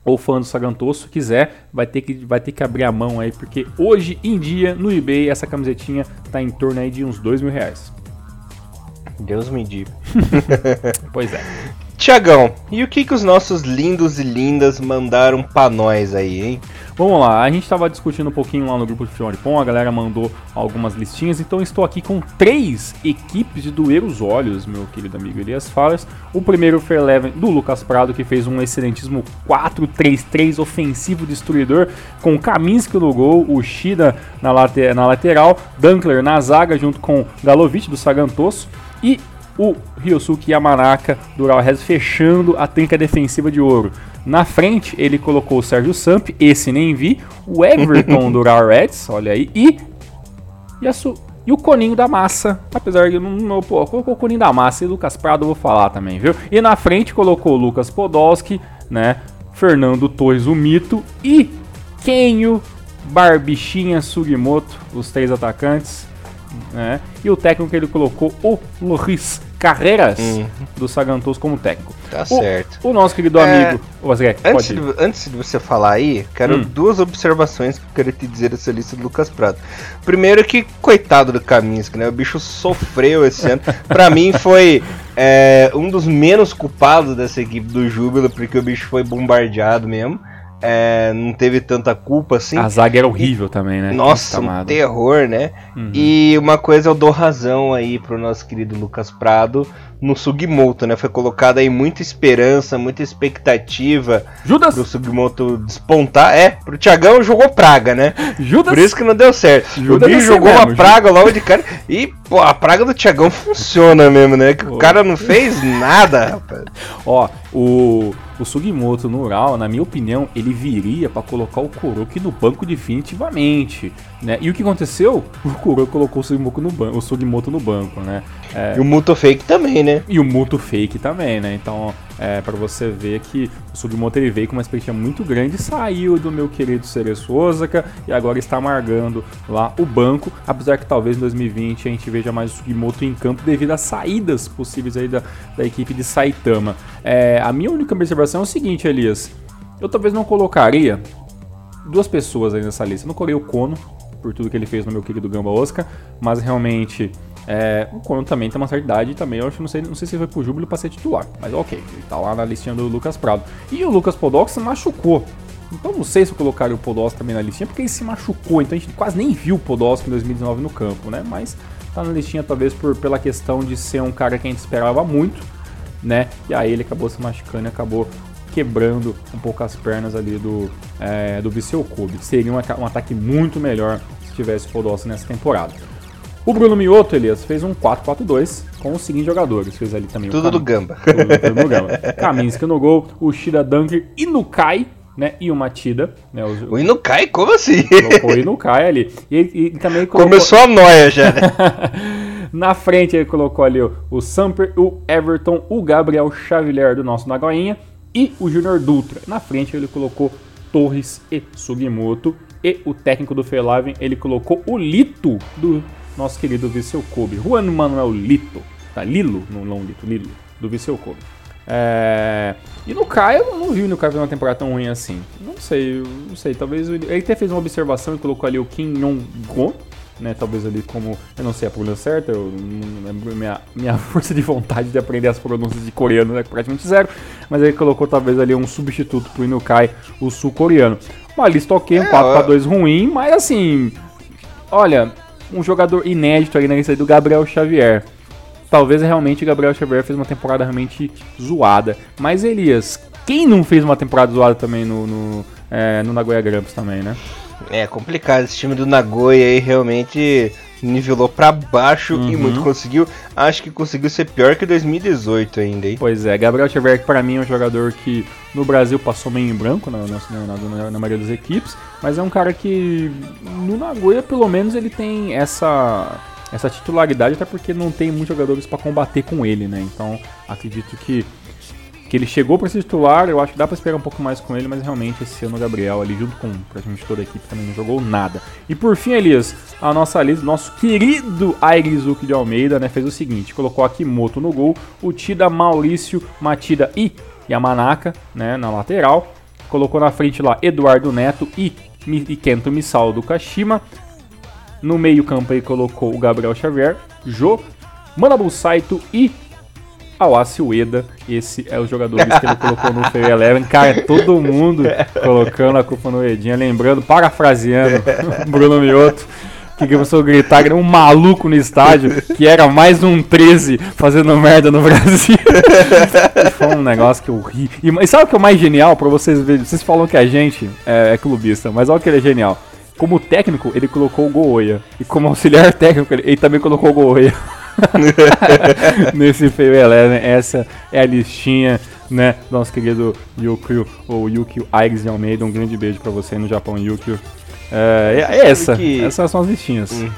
ou fã do Sagantoso, quiser, vai ter, que, vai ter que abrir a mão aí, porque hoje em dia no eBay essa camisetinha tá em torno aí de uns dois mil reais. Deus me diga. *laughs* pois é. *laughs* Tiagão, e o que, que os nossos lindos e lindas mandaram pra nós aí, hein? Vamos lá, a gente estava discutindo um pouquinho lá no grupo de Futebol de a galera mandou algumas listinhas, então estou aqui com três equipes de doer os olhos, meu querido amigo Elias Falas. O primeiro foi Eleven do Lucas Prado, que fez um excelentíssimo 4-3-3 ofensivo destruidor, com Kaminsky no gol, o Shida na, late na lateral, Dunkler na zaga, junto com Galovic do Sagantoso, e o Ryosuke Yamanaka do Reds fechando a trinca defensiva de ouro. Na frente, ele colocou o Sérgio Samp, esse nem vi, o Everton do Ural *laughs* Reds, olha aí, e, e, a e o Coninho da Massa, apesar de não, pô, colocou o Coninho da Massa e o Lucas Prado, eu vou falar também, viu? E na frente colocou o Lucas Podolski, né, Fernando Torres, o Mito, e Kenyo, Barbichinha, Sugimoto, os três atacantes, né? E o técnico que ele colocou, o Loris Carreiras uhum. do Sagantos como técnico. Tá o, certo. O nosso querido é, amigo. Zé, antes, de, antes de você falar aí, quero hum. duas observações que eu quero te dizer dessa lista do Lucas Prado. Primeiro que, coitado do Kaminsky, né? O bicho sofreu esse ano. *laughs* pra mim foi é, um dos menos culpados dessa equipe do Júbilo, porque o bicho foi bombardeado mesmo é, não teve tanta culpa assim. A zaga era horrível e, também, né? Nossa, um terror, né? Uhum. E uma coisa eu dou razão aí pro nosso querido Lucas Prado no Sugimoto, né? Foi colocada aí muita esperança, muita expectativa Judas. pro Sugimoto despontar. É, pro Thiagão jogou praga, né? Judas. Por isso que não deu certo. Judas o Gui jogou mesmo, uma praga logo de cara. E, pô, a praga do Thiagão *laughs* funciona mesmo, né? Que o cara não fez nada, rapaz. Ó, o o Sugimoto no Ural, na minha opinião, ele viria para colocar o Kuroki no banco definitivamente, né? E o que aconteceu? O Kuroki colocou o Sugimoto no banco, o Sugimoto no banco, né? É... E o Muto Fake também, né? E o Muto Fake também, né? Então, é, para você ver que o Sugimoto ele veio com uma expectativa muito grande, saiu do meu querido Cereço Osaka e agora está amargando lá o banco, apesar que talvez em 2020 a gente veja mais o Sugimoto em campo devido às saídas possíveis aí da, da equipe de Saitama. É, a minha única observação é o seguinte, Elias, eu talvez não colocaria duas pessoas aí nessa lista, eu não coloquei o Kono, por tudo que ele fez no meu querido Gamba Oscar, mas realmente é, o Kono também tem uma certa idade também, eu acho, não sei, não sei se foi pro Júbilo pra ser titular, mas ok, ele tá lá na listinha do Lucas Prado. E o Lucas Podox se machucou. Então não sei se eu colocaria o Podolski também na listinha, porque ele se machucou, então a gente quase nem viu o Podolski em 2019 no campo, né? Mas tá na listinha talvez por, pela questão de ser um cara que a gente esperava muito, né? E aí ele acabou se machucando e acabou quebrando um pouco as pernas ali do, é, do Viseu Kobe. Seria um, um, ataque muito melhor se tivesse Podolski nessa temporada. O Bruno Mioto, Elias, fez um 4-4-2 com os seguintes jogadores. Fez ali também tudo do Gamba. Tudo, tudo do Gamba. *laughs* No gol, o Shida Dunker, Inukai, né? E o Matida. Né, os, o Inukai? Como assim? Colocou o Inukai ali. E, e também colocou... Começou a noia já? *laughs* Na frente ele colocou ali o, o Samper, o Everton, o Gabriel Xavier do nosso Nagoinha e o Junior Dutra. Na frente ele colocou Torres e Sugimoto. E o técnico do Felaven ele colocou o Lito do nosso querido Viseu Kobe. Juan Manuel Lito. Tá? Lilo, não, não Lito, Lilo, do Viseu Kobe. É... E no Caio, eu não vi no Caio fazer uma temporada tão ruim assim. Não sei, não sei. Talvez ele até fez uma observação e colocou ali o Kim Yong-gon, né? Talvez ali como, eu não sei a pronúncia certa, eu não lembro minha, minha *laughs* força de vontade de aprender as pronúncias de coreano é praticamente zero, mas ele colocou talvez ali um substituto pro Inukai, o sul-coreano. Uma lista ok, um é, 4x2 ruim, mas assim, olha, um jogador inédito ali na lista do Gabriel Xavier. Talvez realmente Gabriel Xavier fez uma temporada realmente zoada. Mas Elias, quem não fez uma temporada zoada também no, no, é, no Nagoya Grampus também, né? É complicado, esse time do Nagoya aí realmente nivelou para baixo uhum. e muito conseguiu. Acho que conseguiu ser pior que 2018 ainda, hein? Pois é, Gabriel Xavier para mim é um jogador que no Brasil passou meio em branco na, na, na, na, maioria das equipes, mas é um cara que no Nagoya pelo menos ele tem essa essa titularidade até porque não tem muitos jogadores para combater com ele, né? Então acredito que que ele chegou para ser titular, eu acho que dá para esperar um pouco mais com ele, mas realmente esse ano o Gabriel ali junto com praticamente toda a equipe também não jogou nada. E por fim, Elias, a nossa lista, nosso querido Airizuki de Almeida, né, fez o seguinte, colocou aqui Moto no gol, o Tida, Maurício, Matida e Yamanaka, né, na lateral, colocou na frente lá Eduardo Neto e, e Kento Misal do Kashima, no meio campo aí colocou o Gabriel Xavier, Jo, Manabu Saito e Awasi Ueda. Esse é os jogadores que ele colocou no Fair Eleven. Cara, todo mundo colocando a culpa no Edinha. Lembrando, parafraseando Bruno Mioto. Que começou a gritar era um maluco no estádio, que era mais um 13 fazendo merda no Brasil. Foi um negócio que eu ri. E, sabe o que é o mais genial pra vocês verem? Vocês falam que a gente é, é clubista, mas olha que ele é genial. Como técnico, ele colocou o Goya. E como auxiliar técnico, ele, ele também colocou o Goya. *laughs* Nesse Fail Eleven, essa é a listinha, né? Nosso querido Yukio, ou Yukio Aigis de Almeida. Um grande beijo pra você no Japão, Yukio. É, é essa, que... essas são as listinhas. Hum.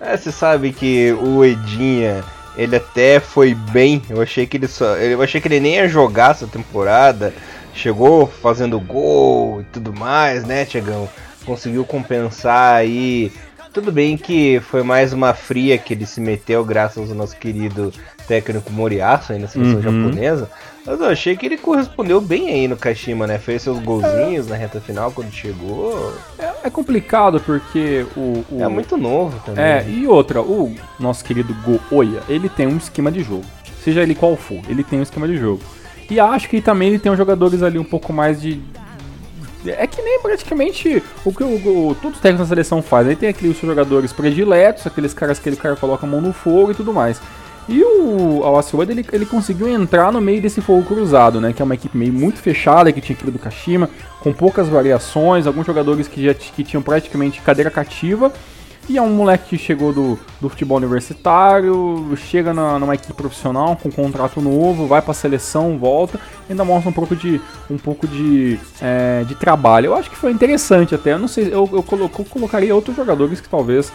É, você sabe que o Edinha, ele até foi bem. Eu achei que ele só. Eu achei que ele nem ia jogar essa temporada. Chegou fazendo gol e tudo mais, né, Tiagão? Conseguiu compensar aí tudo bem que foi mais uma fria que ele se meteu graças ao nosso querido técnico Moriaço aí na seleção uhum. japonesa. Mas eu achei que ele correspondeu bem aí no Kashima, né? Fez seus golzinhos é. na reta final quando chegou. É, é complicado porque o, o, É muito novo também. É, e outra, o nosso querido Go-Oya, ele tem um esquema de jogo. Seja ele qual for, ele tem um esquema de jogo. E acho que também ele tem uns jogadores ali um pouco mais de, é que nem praticamente o que o, o, todos os técnicos da seleção fazem. Aí tem aqueles jogadores prediletos, aqueles caras que ele cara coloca a mão no fogo e tudo mais. E o Awasiwada, ele, ele conseguiu entrar no meio desse fogo cruzado, né? Que é uma equipe meio muito fechada, que tinha aquilo do Kashima, com poucas variações, alguns jogadores que já que tinham praticamente cadeira cativa e é um moleque que chegou do, do futebol universitário, chega na, numa equipe profissional com um contrato novo, vai para a seleção, volta, ainda mostra um pouco de, um pouco de, é, de trabalho. Eu acho que foi interessante até. Eu não sei, eu, eu, colo, eu colocaria outros jogadores que talvez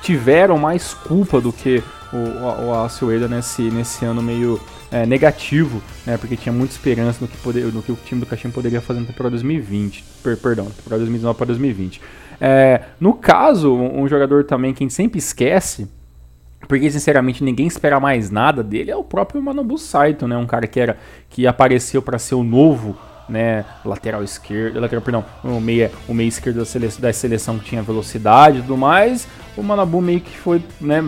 tiveram mais culpa do que o, o, o nesse, nesse ano meio é, negativo, né? Porque tinha muita esperança no que, poder, no que o time do Caxim poderia fazer na temporada 2020. Per, perdão, temporada 2019 para 2020. É, no caso, um jogador também que a gente sempre esquece, porque sinceramente ninguém espera mais nada dele, é o próprio Manobu Saito, né? Um cara que era que apareceu para ser o novo né, lateral esquerdo, lateral, perdão, o meia, o meia esquerdo da seleção, da seleção que tinha velocidade e tudo mais. O Manabu meio que foi, né,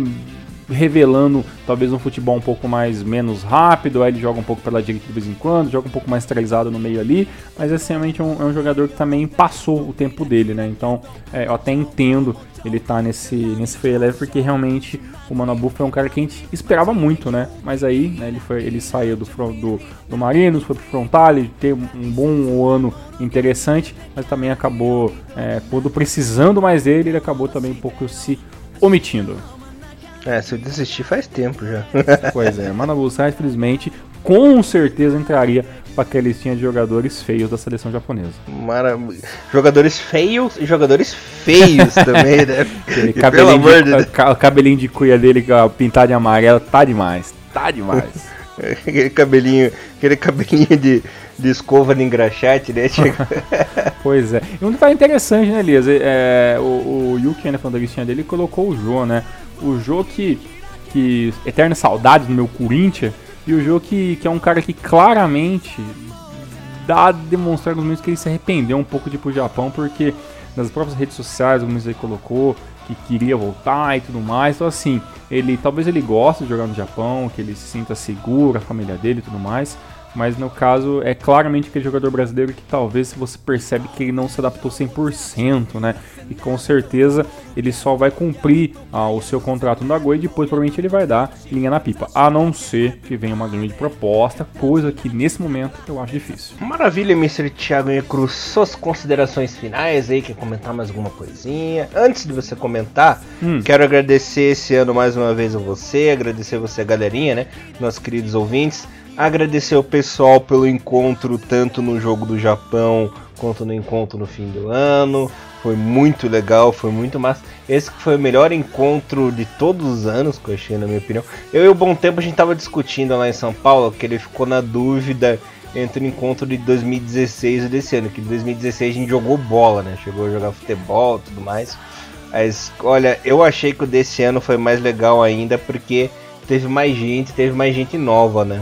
revelando talvez um futebol um pouco mais menos rápido, aí ele joga um pouco pela direita de vez em quando, joga um pouco mais centralizado no meio ali, mas é um, é um jogador que também passou o tempo dele, né? Então é, eu até entendo ele tá nesse, nesse Free Eleven porque realmente o Manabu foi um cara que a gente esperava muito, né? Mas aí né, ele, foi, ele saiu do, do, do Marinos, foi pro Frontal, ele teve um bom ano interessante, mas também acabou, é, quando precisando mais dele, ele acabou também um pouco se omitindo. É, se eu desistir faz tempo já. *laughs* pois é, Manabu Sai, infelizmente, com certeza entraria para aquela listinha de jogadores feios da seleção japonesa. Maravilha. Jogadores feios e jogadores feios também, né? *laughs* Aquele cabelinho de, de... O cabelinho de cuia dele pintado de amarelo tá demais. Tá demais. *laughs* aquele cabelinho, aquele cabelinho de, de escova de engraxate, né? pois é. E um detalhe interessante, né, Elias? É, o, o Yuki, né, falando da listinha dele, colocou o João, né? O jogo que, que eterna saudade do meu Corinthians e o jogo que, que é um cara que claramente dá a demonstrar alguns que ele se arrependeu um pouco de ir pro Japão porque nas próprias redes sociais, como ele colocou, que queria voltar e tudo mais. Então assim, ele talvez ele goste de jogar no Japão, que ele se sinta seguro, a família dele e tudo mais. Mas no caso, é claramente aquele jogador brasileiro que talvez você percebe que ele não se adaptou 100%, né? E com certeza ele só vai cumprir ah, o seu contrato no Agoi e depois provavelmente ele vai dar linha na pipa. A não ser que venha uma grande proposta, coisa que nesse momento eu acho difícil. Maravilha, Mr. Thiago Cruz. Suas considerações finais aí, quer comentar mais alguma coisinha? Antes de você comentar, hum. quero agradecer esse ano mais uma vez a você, agradecer você, a galerinha, né? Nossos queridos ouvintes. Agradecer o pessoal pelo encontro, tanto no jogo do Japão quanto no encontro no fim do ano. Foi muito legal, foi muito massa. Esse foi o melhor encontro de todos os anos que eu achei, na minha opinião. Eu e o Bom Tempo a gente tava discutindo lá em São Paulo, que ele ficou na dúvida entre o encontro de 2016 e desse ano. Que em 2016 a gente jogou bola, né? Chegou a jogar futebol tudo mais. Mas olha, eu achei que o desse ano foi mais legal ainda porque teve mais gente, teve mais gente nova, né?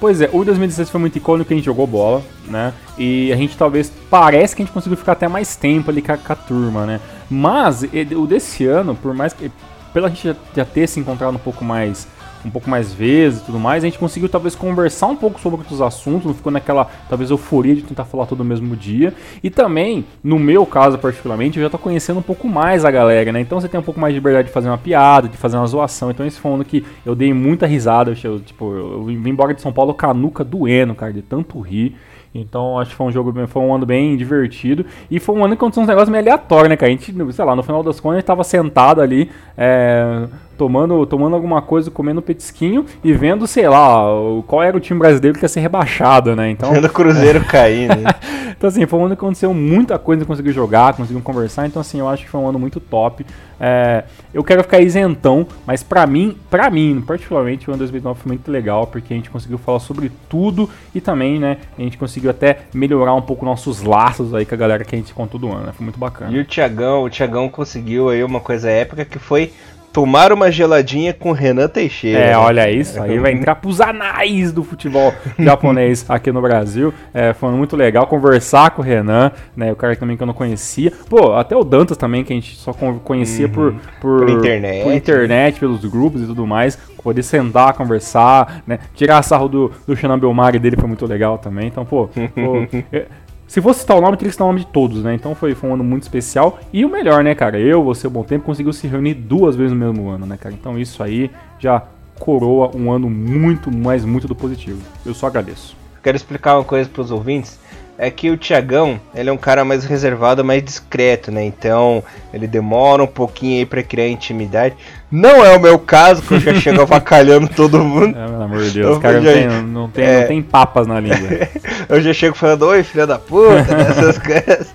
Pois é, o 2016 foi muito icônico, a gente jogou bola, né? E a gente talvez, parece que a gente conseguiu ficar até mais tempo ali com a, com a turma, né? Mas o desse ano, por mais que, pela gente já, já ter se encontrado um pouco mais um pouco mais vezes e tudo mais, a gente conseguiu talvez conversar um pouco sobre outros assuntos, não ficou naquela talvez euforia de tentar falar todo o mesmo dia. E também, no meu caso particularmente, eu já tô conhecendo um pouco mais a galera, né? Então você tem um pouco mais de liberdade de fazer uma piada, de fazer uma zoação. Então esse foi um que eu dei muita risada, eu, tipo, eu vim embora de São Paulo canuca doendo, cara, de tanto rir. Então acho que foi um jogo, foi um ano bem divertido. E foi um ano que aconteceu uns negócios meio aleatórios, né, cara? A gente, sei lá, no final das contas a gente tava sentado ali, é, tomando, tomando alguma coisa, comendo petisquinho e vendo, sei lá, qual era o time brasileiro que ia ser rebaixado, né? Então. Vendo o Cruzeiro *laughs* cair, né? então, assim, foi um ano que aconteceu muita coisa, conseguiu jogar, conseguiu conversar. Então, assim, eu acho que foi um ano muito top. É, eu quero ficar isentão, mas para mim, para mim, particularmente, o ano 2009 foi muito legal, porque a gente conseguiu falar sobre tudo e também, né, a gente conseguiu até melhorar um pouco nossos laços aí com a galera que a gente contou do ano, né? Foi muito bacana. E o Tiagão, o Tiagão conseguiu aí uma coisa épica que foi tomar uma geladinha com Renan Teixeira. É, olha isso, aí vai entrar pros anais do futebol *laughs* japonês aqui no Brasil. É, foi muito legal conversar com o Renan, né, o cara também que eu não conhecia. Pô, até o Dantas também, que a gente só conhecia uhum. por, por, por, internet. por internet, pelos grupos e tudo mais. Poder sentar, conversar, né, tirar sarro do, do Xanan Belmari dele foi muito legal também. Então, pô, pô *laughs* Se fosse citar o nome, teria que citar o nome de todos, né? Então foi, foi um ano muito especial. E o melhor, né, cara? Eu, você, o Bom Tempo, conseguiu se reunir duas vezes no mesmo ano, né, cara? Então isso aí já coroa um ano muito, mais muito do positivo. Eu só agradeço. Quero explicar uma coisa para os ouvintes é que o Tiagão, ele é um cara mais reservado, mais discreto, né? Então, ele demora um pouquinho aí pra criar intimidade. Não é o meu caso, que eu já chego *laughs* avacalhando todo mundo. É, pelo amor de Deus, os caras já... não, tem, não, tem, é... não tem papas na língua. *laughs* eu já chego falando, oi, filha da puta, *laughs* essas coisas.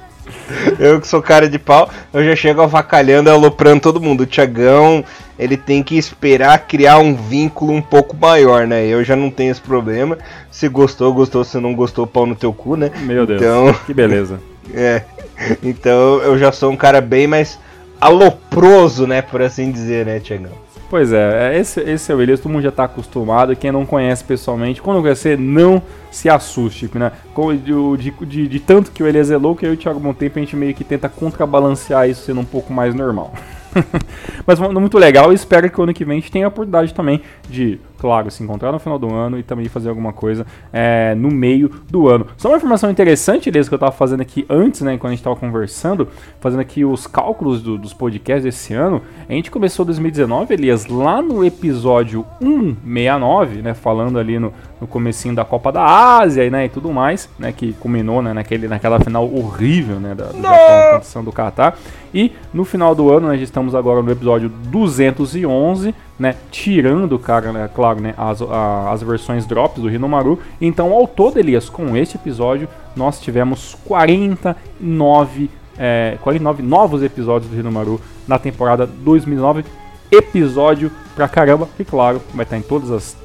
Eu que sou cara de pau, eu já chego avacalhando e aloprando todo mundo. O Tiagão, ele tem que esperar criar um vínculo um pouco maior, né? Eu já não tenho esse problema. Se gostou, gostou. Se não gostou, pau no teu cu, né? Meu Deus, então... que beleza. *laughs* é, então eu já sou um cara bem mais aloproso, né? Por assim dizer, né, Tiagão? Pois é, é, esse, esse é o Elias, todo mundo já está acostumado. Quem não conhece pessoalmente, quando conhecer, não se assuste, né? De, de, de, tanto que o Elias é louco, eu e o Thiago Montempo a gente meio que tenta contrabalancear isso sendo um pouco mais normal. *laughs* Mas muito legal espero que o ano que vem a gente tenha a oportunidade também de, claro, se encontrar no final do ano e também fazer alguma coisa é, no meio do ano. Só uma informação interessante, Elias, que eu estava fazendo aqui antes, né, quando a gente estava conversando, fazendo aqui os cálculos do, dos podcasts desse ano. A gente começou 2019, Elias, lá no episódio 169, né, falando ali no, no comecinho da Copa da Ásia né, e tudo mais, né, que culminou né, naquele, naquela final horrível né, da, do Japão condição do Qatar. E no final do ano, né, já estamos agora no episódio 211, né, tirando, cara, né, claro, né, as, a, as versões drops do Hinomaru. Então, ao todo, Elias, com este episódio, nós tivemos 49, é, 49 novos episódios do Hinomaru na temporada 2009. Episódio pra caramba, e claro, vai estar em todas as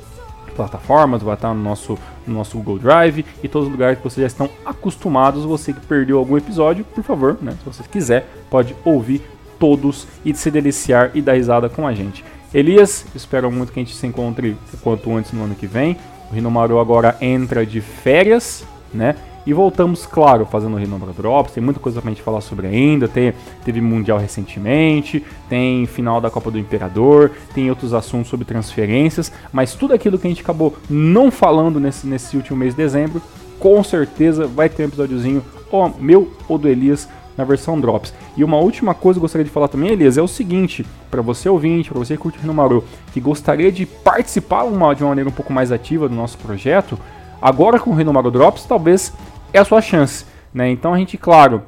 plataformas, vai estar no nosso, no nosso Google Drive e todos os lugares que vocês já estão acostumados. Você que perdeu algum episódio, por favor, né, se você quiser, pode ouvir todos e se deliciar e dar risada com a gente. Elias, espero muito que a gente se encontre quanto antes no ano que vem. O Rinomaru agora entra de férias, né? E voltamos, claro, fazendo o Renumero Drops. Tem muita coisa pra gente falar sobre ainda. Tem, teve Mundial recentemente, tem final da Copa do Imperador, tem outros assuntos sobre transferências. Mas tudo aquilo que a gente acabou não falando nesse, nesse último mês de dezembro, com certeza vai ter um episódiozinho ou meu ou do Elias na versão Drops. E uma última coisa que eu gostaria de falar também, Elias, é o seguinte, para você ouvinte, para você que curte Maru, que gostaria de participar uma, de uma maneira um pouco mais ativa do nosso projeto, agora com o Maru Drops, talvez é a sua chance. Né? Então a gente, claro,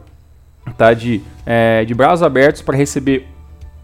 tá de, é, de braços abertos para receber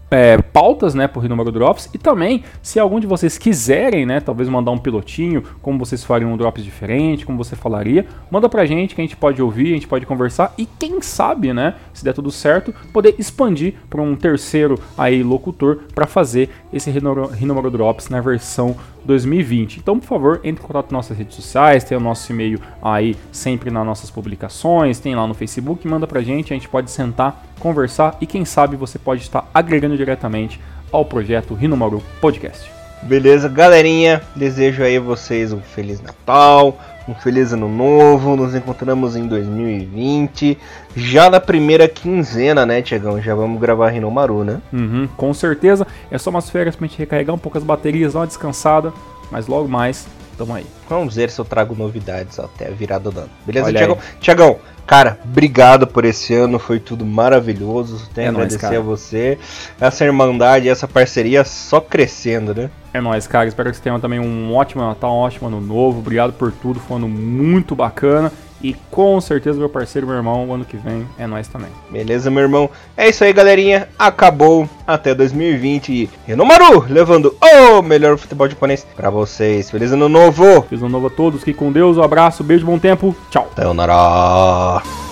é, pautas, né, por número drops. E também se algum de vocês quiserem, né, talvez mandar um pilotinho, como vocês fariam um drops diferente, como você falaria, manda pra gente que a gente pode ouvir, a gente pode conversar e quem sabe, né, se der tudo certo, poder expandir para um terceiro aí locutor para fazer esse Rinomoro Drops na versão 2020. Então, por favor, entre em contato nas nossas redes sociais, tem o nosso e-mail aí sempre nas nossas publicações, tem lá no Facebook, manda pra gente, a gente pode sentar, conversar e quem sabe você pode estar agregando diretamente ao projeto Rinomaru Podcast. Beleza, galerinha, desejo aí vocês um feliz Natal, um feliz ano novo. Nos encontramos em 2020, já na primeira quinzena, né, Tiagão? Já vamos gravar Rinomaru, né? Uhum, com certeza. É só umas férias pra gente recarregar um pouco as baterias, dar uma descansada, mas logo mais, tamo aí. Vamos ver se eu trago novidades até a virada do ano. Beleza, Tiagão? Tiagão, Cara, obrigado por esse ano, foi tudo maravilhoso. Tenho é a agradecer nóis, a você. Essa irmandade, essa parceria só crescendo, né? É nóis, cara. Espero que você tenha também um ótimo Natal, um ótimo ano novo. Obrigado por tudo, foi um ano muito bacana. E com certeza, meu parceiro, meu irmão, o ano que vem é nós também. Beleza, meu irmão? É isso aí, galerinha. Acabou até 2020. E Renomaru levando o melhor futebol japonês pra vocês. Feliz ano novo! Feliz ano novo a todos. Fiquem com Deus. Um abraço, beijo, bom tempo. Tchau. Sayonara.